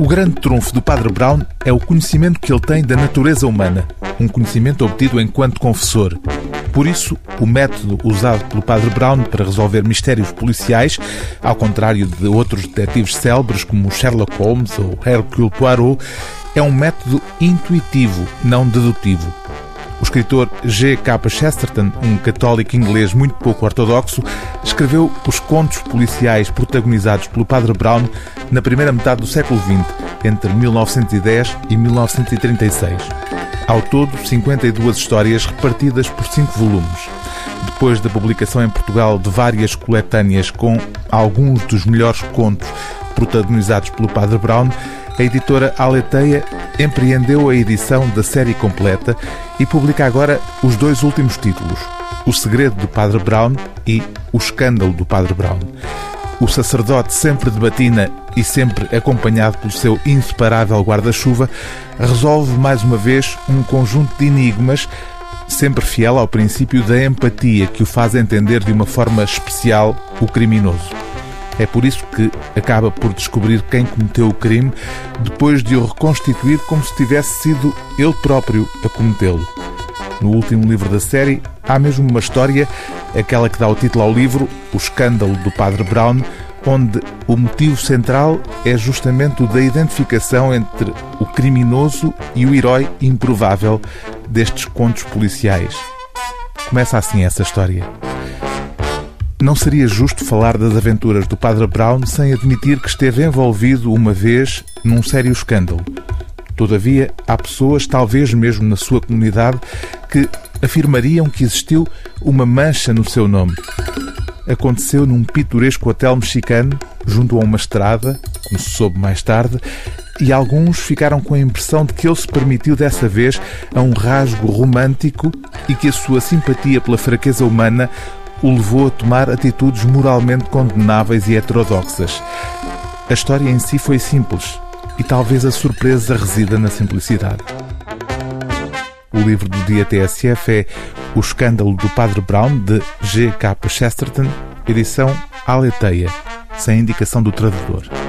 O grande trunfo do Padre Brown é o conhecimento que ele tem da natureza humana, um conhecimento obtido enquanto confessor. Por isso, o método usado pelo Padre Brown para resolver mistérios policiais, ao contrário de outros detetives célebres como Sherlock Holmes ou Hercule Poirot, é um método intuitivo, não dedutivo. O escritor G. K. Chesterton, um católico inglês muito pouco ortodoxo, escreveu os contos policiais protagonizados pelo Padre Brown na primeira metade do século XX, entre 1910 e 1936. Ao todo, 52 histórias repartidas por cinco volumes. Depois da publicação em Portugal de várias coletâneas com alguns dos melhores contos protagonizados pelo Padre Brown, a editora Aleteia empreendeu a edição da série completa e publica agora os dois últimos títulos: O Segredo do Padre Brown e O Escândalo do Padre Brown. O sacerdote, sempre de batina e sempre acompanhado pelo seu inseparável guarda-chuva, resolve mais uma vez um conjunto de enigmas, sempre fiel ao princípio da empatia que o faz entender de uma forma especial o criminoso. É por isso que acaba por descobrir quem cometeu o crime, depois de o reconstituir como se tivesse sido ele próprio a cometê-lo. No último livro da série, há mesmo uma história, aquela que dá o título ao livro, O Escândalo do Padre Brown, onde o motivo central é justamente o da identificação entre o criminoso e o herói improvável destes contos policiais. Começa assim essa história. Não seria justo falar das aventuras do Padre Brown sem admitir que esteve envolvido uma vez num sério escândalo. Todavia, há pessoas, talvez mesmo na sua comunidade, que afirmariam que existiu uma mancha no seu nome. Aconteceu num pitoresco hotel mexicano, junto a uma estrada, como se soube mais tarde, e alguns ficaram com a impressão de que ele se permitiu dessa vez a um rasgo romântico e que a sua simpatia pela fraqueza humana o levou a tomar atitudes moralmente condenáveis e heterodoxas. A história em si foi simples e talvez a surpresa resida na simplicidade. O livro do dia TSF é O Escândalo do Padre Brown, de G. K. Chesterton, edição Aleteia, sem indicação do tradutor.